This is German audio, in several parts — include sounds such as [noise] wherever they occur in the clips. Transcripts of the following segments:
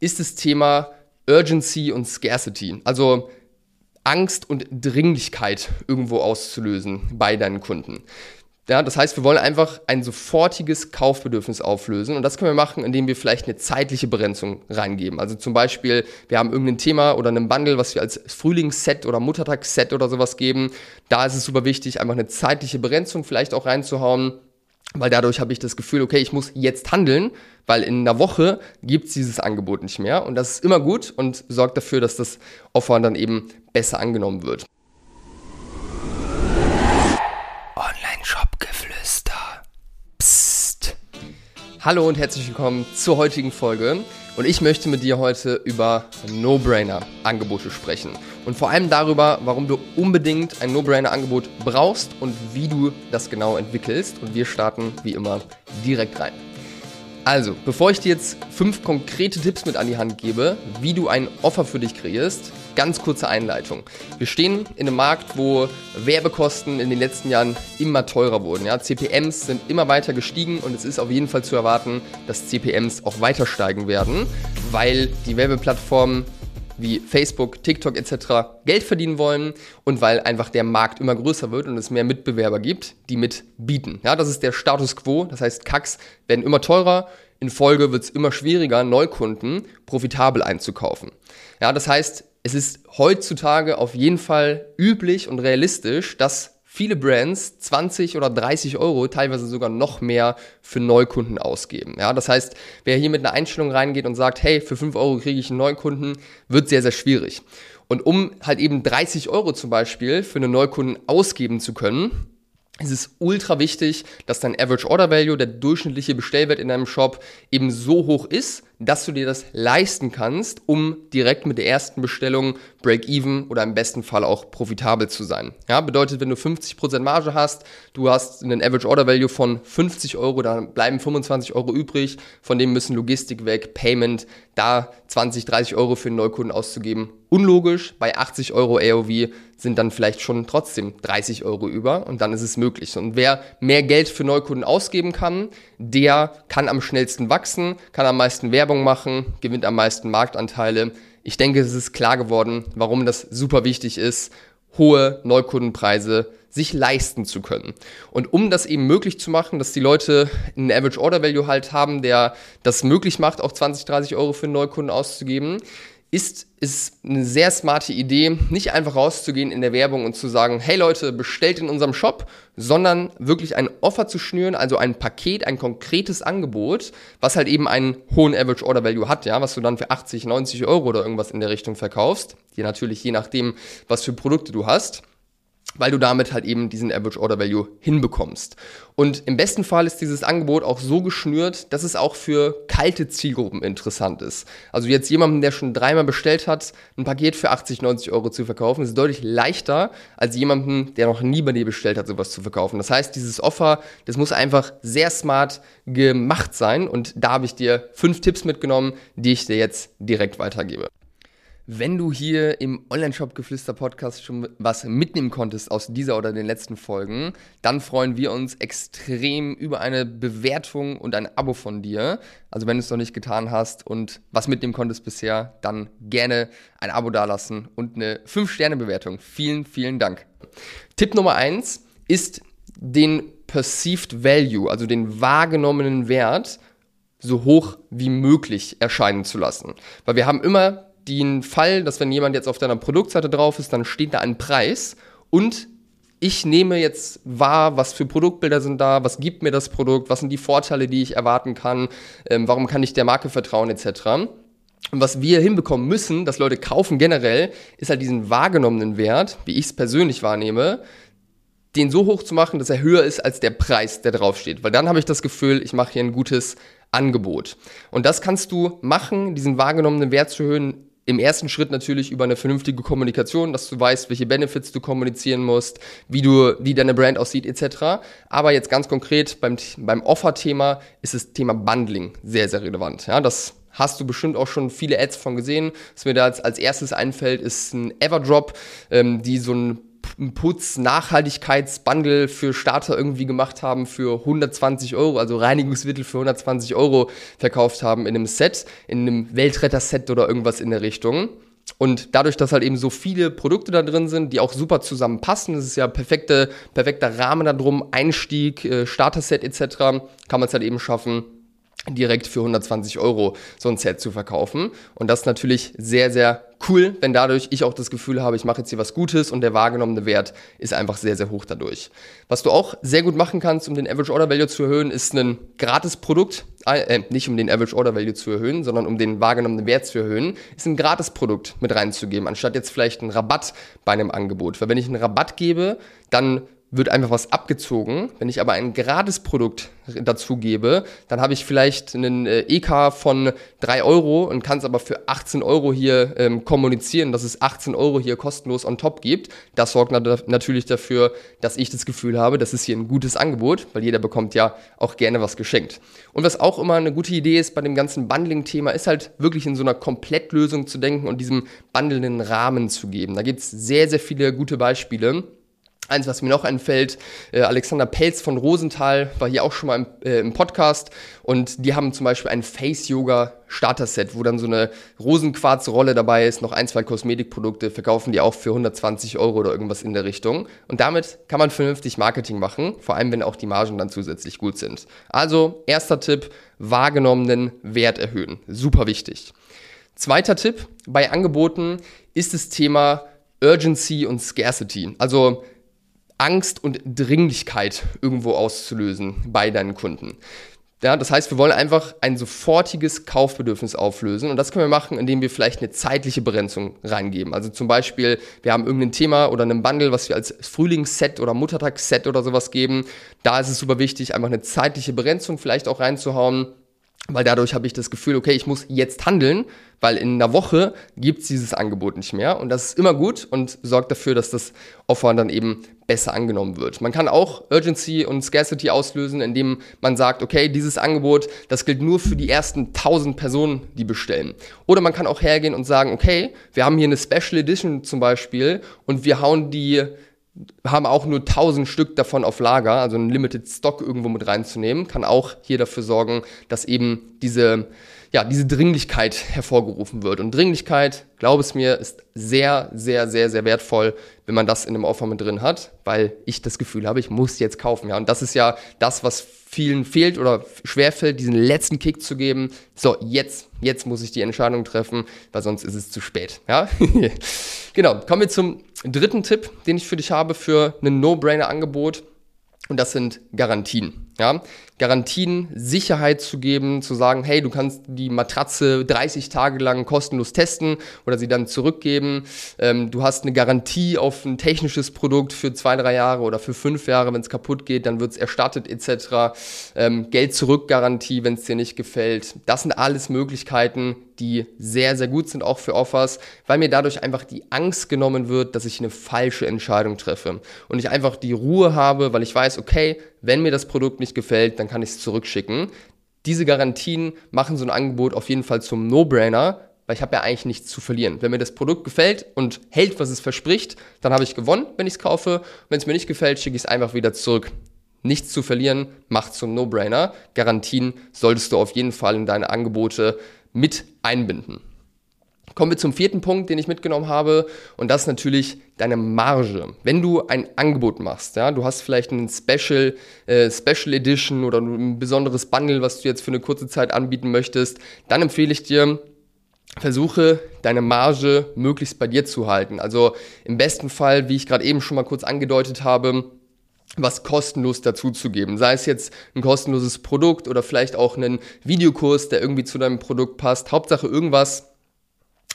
ist das Thema Urgency und Scarcity. Also Angst und Dringlichkeit irgendwo auszulösen bei deinen Kunden. Ja, das heißt, wir wollen einfach ein sofortiges Kaufbedürfnis auflösen und das können wir machen, indem wir vielleicht eine zeitliche Begrenzung reingeben. Also zum Beispiel, wir haben irgendein Thema oder einen Bundle, was wir als Frühlingsset oder Muttertagsset oder sowas geben. Da ist es super wichtig, einfach eine zeitliche Begrenzung vielleicht auch reinzuhauen, weil dadurch habe ich das Gefühl, okay, ich muss jetzt handeln, weil in einer Woche gibt es dieses Angebot nicht mehr und das ist immer gut und sorgt dafür, dass das Offer dann eben besser angenommen wird. Hallo und herzlich willkommen zur heutigen Folge. Und ich möchte mit dir heute über No-Brainer-Angebote sprechen. Und vor allem darüber, warum du unbedingt ein No-Brainer-Angebot brauchst und wie du das genau entwickelst. Und wir starten wie immer direkt rein. Also, bevor ich dir jetzt fünf konkrete Tipps mit an die Hand gebe, wie du ein Offer für dich kreierst, ganz kurze Einleitung. Wir stehen in einem Markt, wo Werbekosten in den letzten Jahren immer teurer wurden. Ja? CPMs sind immer weiter gestiegen und es ist auf jeden Fall zu erwarten, dass CPMs auch weiter steigen werden, weil die Werbeplattformen wie Facebook, TikTok etc. Geld verdienen wollen und weil einfach der Markt immer größer wird und es mehr Mitbewerber gibt, die mitbieten. Ja, das ist der Status quo. Das heißt, Kacks werden immer teurer. In Folge wird es immer schwieriger, Neukunden profitabel einzukaufen. Ja, das heißt, es ist heutzutage auf jeden Fall üblich und realistisch, dass viele Brands 20 oder 30 Euro, teilweise sogar noch mehr für Neukunden ausgeben. Ja, das heißt, wer hier mit einer Einstellung reingeht und sagt, hey, für 5 Euro kriege ich einen Neukunden, wird sehr, sehr schwierig. Und um halt eben 30 Euro zum Beispiel für einen Neukunden ausgeben zu können, es ist ultra wichtig, dass dein Average Order Value, der durchschnittliche Bestellwert in deinem Shop, eben so hoch ist, dass du dir das leisten kannst, um direkt mit der ersten Bestellung Break-Even oder im besten Fall auch profitabel zu sein. Ja, bedeutet, wenn du 50% Marge hast, du hast einen Average Order Value von 50 Euro, dann bleiben 25 Euro übrig, von dem müssen Logistik weg, Payment, da 20, 30 Euro für einen Neukunden auszugeben, unlogisch. Bei 80 Euro AOV sind dann vielleicht schon trotzdem 30 Euro über und dann ist es möglich. Und wer mehr Geld für Neukunden ausgeben kann, der kann am schnellsten wachsen, kann am meisten Werbung machen, gewinnt am meisten Marktanteile. Ich denke, es ist klar geworden, warum das super wichtig ist, hohe Neukundenpreise sich leisten zu können. Und um das eben möglich zu machen, dass die Leute einen Average Order Value halt haben, der das möglich macht, auch 20, 30 Euro für einen Neukunden auszugeben, ist es eine sehr smarte Idee, nicht einfach rauszugehen in der Werbung und zu sagen, hey Leute, bestellt in unserem Shop, sondern wirklich ein Offer zu schnüren, also ein Paket, ein konkretes Angebot, was halt eben einen hohen Average Order Value hat, ja, was du dann für 80, 90 Euro oder irgendwas in der Richtung verkaufst. Je natürlich je nachdem, was für Produkte du hast weil du damit halt eben diesen Average Order Value hinbekommst. Und im besten Fall ist dieses Angebot auch so geschnürt, dass es auch für kalte Zielgruppen interessant ist. Also jetzt jemandem, der schon dreimal bestellt hat, ein Paket für 80, 90 Euro zu verkaufen, ist deutlich leichter als jemandem, der noch nie bei dir bestellt hat, sowas zu verkaufen. Das heißt, dieses Offer, das muss einfach sehr smart gemacht sein und da habe ich dir fünf Tipps mitgenommen, die ich dir jetzt direkt weitergebe. Wenn du hier im Online-Shop-Geflüster-Podcast schon was mitnehmen konntest aus dieser oder den letzten Folgen, dann freuen wir uns extrem über eine Bewertung und ein Abo von dir. Also wenn du es noch nicht getan hast und was mitnehmen konntest bisher, dann gerne ein Abo dalassen und eine 5-Sterne-Bewertung. Vielen, vielen Dank. Tipp Nummer 1 ist den Perceived Value, also den wahrgenommenen Wert, so hoch wie möglich erscheinen zu lassen. Weil wir haben immer den Fall, dass wenn jemand jetzt auf deiner Produktseite drauf ist, dann steht da ein Preis und ich nehme jetzt wahr, was für Produktbilder sind da, was gibt mir das Produkt, was sind die Vorteile, die ich erwarten kann, ähm, warum kann ich der Marke vertrauen etc. Und was wir hinbekommen müssen, dass Leute kaufen generell, ist halt diesen wahrgenommenen Wert, wie ich es persönlich wahrnehme, den so hoch zu machen, dass er höher ist als der Preis, der draufsteht. Weil dann habe ich das Gefühl, ich mache hier ein gutes Angebot. Und das kannst du machen, diesen wahrgenommenen Wert zu erhöhen, im ersten Schritt natürlich über eine vernünftige Kommunikation, dass du weißt, welche Benefits du kommunizieren musst, wie du, wie deine Brand aussieht, etc. Aber jetzt ganz konkret beim, beim Offer-Thema ist das Thema Bundling sehr, sehr relevant. Ja, das hast du bestimmt auch schon viele Ads von gesehen. Was mir da als, als erstes einfällt, ist ein Everdrop, ähm, die so ein ein Putz-Nachhaltigkeitsbundle für Starter irgendwie gemacht haben für 120 Euro, also Reinigungsmittel für 120 Euro verkauft haben in einem Set, in einem Weltretter-Set oder irgendwas in der Richtung. Und dadurch, dass halt eben so viele Produkte da drin sind, die auch super zusammenpassen, das ist ja perfekte, perfekter Rahmen da drum, Einstieg, äh, Starter-Set etc., kann man es halt eben schaffen, direkt für 120 Euro so ein Set zu verkaufen. Und das ist natürlich sehr, sehr cool, wenn dadurch ich auch das Gefühl habe, ich mache jetzt hier was Gutes und der wahrgenommene Wert ist einfach sehr, sehr hoch dadurch. Was du auch sehr gut machen kannst, um den Average Order Value zu erhöhen, ist ein Gratis-Produkt, äh, nicht um den Average Order Value zu erhöhen, sondern um den wahrgenommenen Wert zu erhöhen, ist ein Gratis-Produkt mit reinzugeben, anstatt jetzt vielleicht einen Rabatt bei einem Angebot. Weil wenn ich einen Rabatt gebe, dann wird einfach was abgezogen. Wenn ich aber ein Gratisprodukt dazu gebe, dann habe ich vielleicht einen äh, EK von 3 Euro und kann es aber für 18 Euro hier ähm, kommunizieren, dass es 18 Euro hier kostenlos on top gibt. Das sorgt nat natürlich dafür, dass ich das Gefühl habe, das ist hier ein gutes Angebot, weil jeder bekommt ja auch gerne was geschenkt. Und was auch immer eine gute Idee ist bei dem ganzen Bundling-Thema, ist halt wirklich in so einer Komplettlösung zu denken und diesem Bundle Rahmen zu geben. Da gibt es sehr, sehr viele gute Beispiele. Eins, was mir noch einfällt, äh, Alexander Pelz von Rosenthal war hier auch schon mal im, äh, im Podcast und die haben zum Beispiel ein Face-Yoga-Starter-Set, wo dann so eine Rosenquarz-Rolle dabei ist, noch ein, zwei Kosmetikprodukte, verkaufen die auch für 120 Euro oder irgendwas in der Richtung. Und damit kann man vernünftig Marketing machen, vor allem wenn auch die Margen dann zusätzlich gut sind. Also, erster Tipp, wahrgenommenen Wert erhöhen. Super wichtig. Zweiter Tipp, bei Angeboten ist das Thema Urgency und Scarcity. Also Angst und Dringlichkeit irgendwo auszulösen bei deinen Kunden. Ja, das heißt, wir wollen einfach ein sofortiges Kaufbedürfnis auflösen und das können wir machen, indem wir vielleicht eine zeitliche Begrenzung reingeben. Also zum Beispiel, wir haben irgendein Thema oder einen Bundle, was wir als Frühlingsset oder Muttertagsset oder sowas geben. Da ist es super wichtig, einfach eine zeitliche Begrenzung vielleicht auch reinzuhauen weil dadurch habe ich das Gefühl, okay, ich muss jetzt handeln, weil in einer Woche gibt es dieses Angebot nicht mehr und das ist immer gut und sorgt dafür, dass das Offer dann eben besser angenommen wird. Man kann auch Urgency und Scarcity auslösen, indem man sagt, okay, dieses Angebot, das gilt nur für die ersten 1000 Personen, die bestellen. Oder man kann auch hergehen und sagen, okay, wir haben hier eine Special Edition zum Beispiel und wir hauen die haben auch nur 1000 Stück davon auf Lager, also einen Limited Stock irgendwo mit reinzunehmen, kann auch hier dafür sorgen, dass eben diese, ja, diese Dringlichkeit hervorgerufen wird. Und Dringlichkeit, glaub es mir, ist sehr, sehr, sehr, sehr wertvoll, wenn man das in einem Offer mit drin hat, weil ich das Gefühl habe, ich muss jetzt kaufen. Ja, und das ist ja das, was vielen fehlt oder schwerfällt, diesen letzten Kick zu geben. So, jetzt, jetzt muss ich die Entscheidung treffen, weil sonst ist es zu spät. Ja, [laughs] genau. Kommen wir zum dritten Tipp, den ich für dich habe für ein No-Brainer-Angebot. Und das sind Garantien. Ja, Garantien, Sicherheit zu geben, zu sagen, hey, du kannst die Matratze 30 Tage lang kostenlos testen oder sie dann zurückgeben. Ähm, du hast eine Garantie auf ein technisches Produkt für zwei, drei Jahre oder für fünf Jahre, wenn es kaputt geht, dann wird es erstattet etc. Ähm, Geld zurück Garantie, wenn es dir nicht gefällt. Das sind alles Möglichkeiten, die sehr, sehr gut sind, auch für Offers, weil mir dadurch einfach die Angst genommen wird, dass ich eine falsche Entscheidung treffe. Und ich einfach die Ruhe habe, weil ich weiß, okay, wenn mir das Produkt nicht gefällt, dann kann ich es zurückschicken. Diese Garantien machen so ein Angebot auf jeden Fall zum No-Brainer, weil ich habe ja eigentlich nichts zu verlieren. Wenn mir das Produkt gefällt und hält, was es verspricht, dann habe ich gewonnen, wenn ich es kaufe. Wenn es mir nicht gefällt, schicke ich es einfach wieder zurück. Nichts zu verlieren, macht zum No-Brainer. Garantien solltest du auf jeden Fall in deine Angebote mit einbinden. Kommen wir zum vierten Punkt, den ich mitgenommen habe, und das ist natürlich deine Marge. Wenn du ein Angebot machst, ja, du hast vielleicht einen Special, äh, Special Edition oder ein besonderes Bundle, was du jetzt für eine kurze Zeit anbieten möchtest, dann empfehle ich dir, versuche deine Marge möglichst bei dir zu halten. Also im besten Fall, wie ich gerade eben schon mal kurz angedeutet habe, was kostenlos dazuzugeben. Sei es jetzt ein kostenloses Produkt oder vielleicht auch einen Videokurs, der irgendwie zu deinem Produkt passt. Hauptsache irgendwas,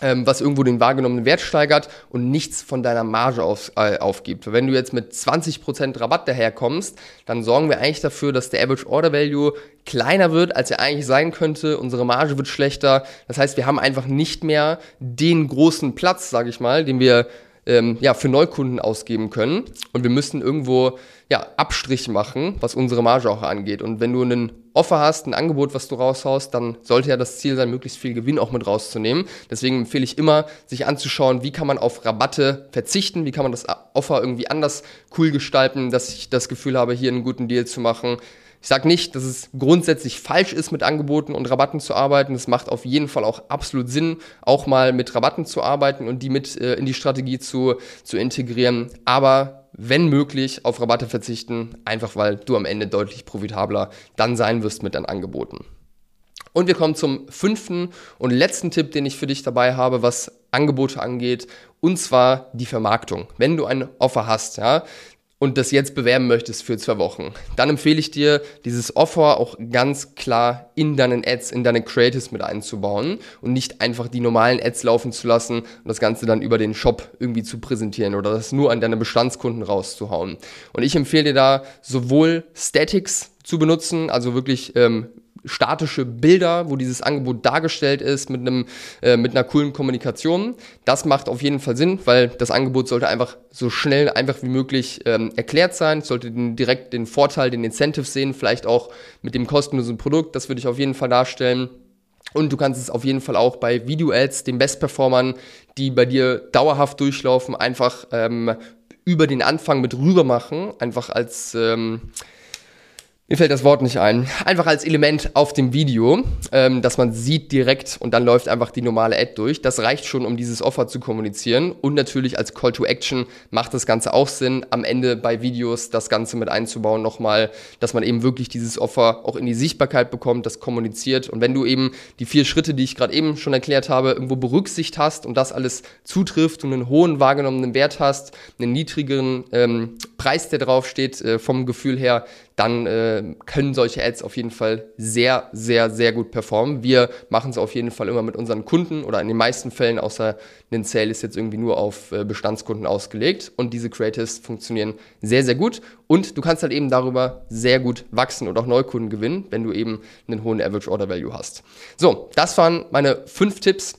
ähm, was irgendwo den wahrgenommenen Wert steigert und nichts von deiner Marge auf, äh, aufgibt. Wenn du jetzt mit 20% Rabatt daherkommst, dann sorgen wir eigentlich dafür, dass der Average Order Value kleiner wird, als er eigentlich sein könnte. Unsere Marge wird schlechter. Das heißt, wir haben einfach nicht mehr den großen Platz, sage ich mal, den wir ähm, ja, für Neukunden ausgeben können. Und wir müssen irgendwo ja, Abstrich machen, was unsere Marge auch angeht. Und wenn du einen Offer hast, ein Angebot, was du raushaust, dann sollte ja das Ziel sein, möglichst viel Gewinn auch mit rauszunehmen. Deswegen empfehle ich immer, sich anzuschauen, wie kann man auf Rabatte verzichten, wie kann man das Offer irgendwie anders cool gestalten, dass ich das Gefühl habe, hier einen guten Deal zu machen. Ich sage nicht, dass es grundsätzlich falsch ist, mit Angeboten und Rabatten zu arbeiten. Es macht auf jeden Fall auch absolut Sinn, auch mal mit Rabatten zu arbeiten und die mit äh, in die Strategie zu, zu integrieren. Aber wenn möglich, auf Rabatte verzichten, einfach weil du am Ende deutlich profitabler dann sein wirst mit deinen Angeboten. Und wir kommen zum fünften und letzten Tipp, den ich für dich dabei habe, was Angebote angeht, und zwar die Vermarktung. Wenn du ein Offer hast, ja, und das jetzt bewerben möchtest für zwei Wochen, dann empfehle ich dir, dieses Offer auch ganz klar in deinen Ads, in deine Creatives mit einzubauen und nicht einfach die normalen Ads laufen zu lassen und das Ganze dann über den Shop irgendwie zu präsentieren oder das nur an deine Bestandskunden rauszuhauen. Und ich empfehle dir da sowohl Statics zu benutzen, also wirklich ähm, statische Bilder, wo dieses Angebot dargestellt ist mit einem äh, mit einer coolen Kommunikation. Das macht auf jeden Fall Sinn, weil das Angebot sollte einfach so schnell einfach wie möglich ähm, erklärt sein. Sollte den, direkt den Vorteil, den Incentive sehen, vielleicht auch mit dem kostenlosen Produkt. Das würde ich auf jeden Fall darstellen. Und du kannst es auf jeden Fall auch bei Video-Ads, den Best-Performern, die bei dir dauerhaft durchlaufen, einfach ähm, über den Anfang mit rüber machen. Einfach als ähm, mir fällt das Wort nicht ein. Einfach als Element auf dem Video, ähm, dass man sieht direkt und dann läuft einfach die normale Ad durch. Das reicht schon, um dieses Offer zu kommunizieren. Und natürlich als Call to Action macht das Ganze auch Sinn, am Ende bei Videos das Ganze mit einzubauen nochmal, dass man eben wirklich dieses Offer auch in die Sichtbarkeit bekommt, das kommuniziert. Und wenn du eben die vier Schritte, die ich gerade eben schon erklärt habe, irgendwo berücksichtigt hast und das alles zutrifft und einen hohen wahrgenommenen Wert hast, einen niedrigeren ähm, Preis, der draufsteht, äh, vom Gefühl her, dann äh, können solche Ads auf jeden Fall sehr, sehr, sehr gut performen. Wir machen es auf jeden Fall immer mit unseren Kunden oder in den meisten Fällen, außer ein Sale ist jetzt irgendwie nur auf äh, Bestandskunden ausgelegt und diese Creatives funktionieren sehr, sehr gut und du kannst halt eben darüber sehr gut wachsen und auch Neukunden gewinnen, wenn du eben einen hohen Average Order Value hast. So, das waren meine fünf Tipps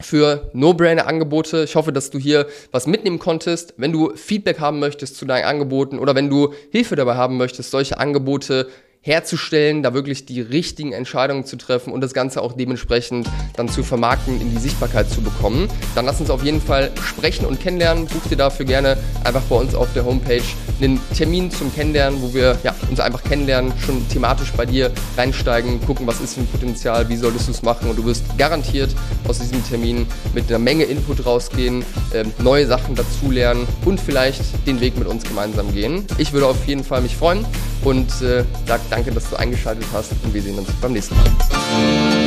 für No-Brainer-Angebote. Ich hoffe, dass du hier was mitnehmen konntest. Wenn du Feedback haben möchtest zu deinen Angeboten oder wenn du Hilfe dabei haben möchtest, solche Angebote herzustellen, da wirklich die richtigen Entscheidungen zu treffen und das Ganze auch dementsprechend dann zu vermarkten, in die Sichtbarkeit zu bekommen, dann lass uns auf jeden Fall sprechen und kennenlernen. Buch dir dafür gerne einfach bei uns auf der Homepage einen Termin zum Kennenlernen, wo wir ja, uns einfach kennenlernen, schon thematisch bei dir reinsteigen, gucken, was ist für ein Potenzial, wie solltest du es machen und du wirst garantiert aus diesem Termin mit einer Menge Input rausgehen, äh, neue Sachen dazulernen und vielleicht den Weg mit uns gemeinsam gehen. Ich würde auf jeden Fall mich freuen und äh, sag danke, dass du eingeschaltet hast und wir sehen uns beim nächsten Mal.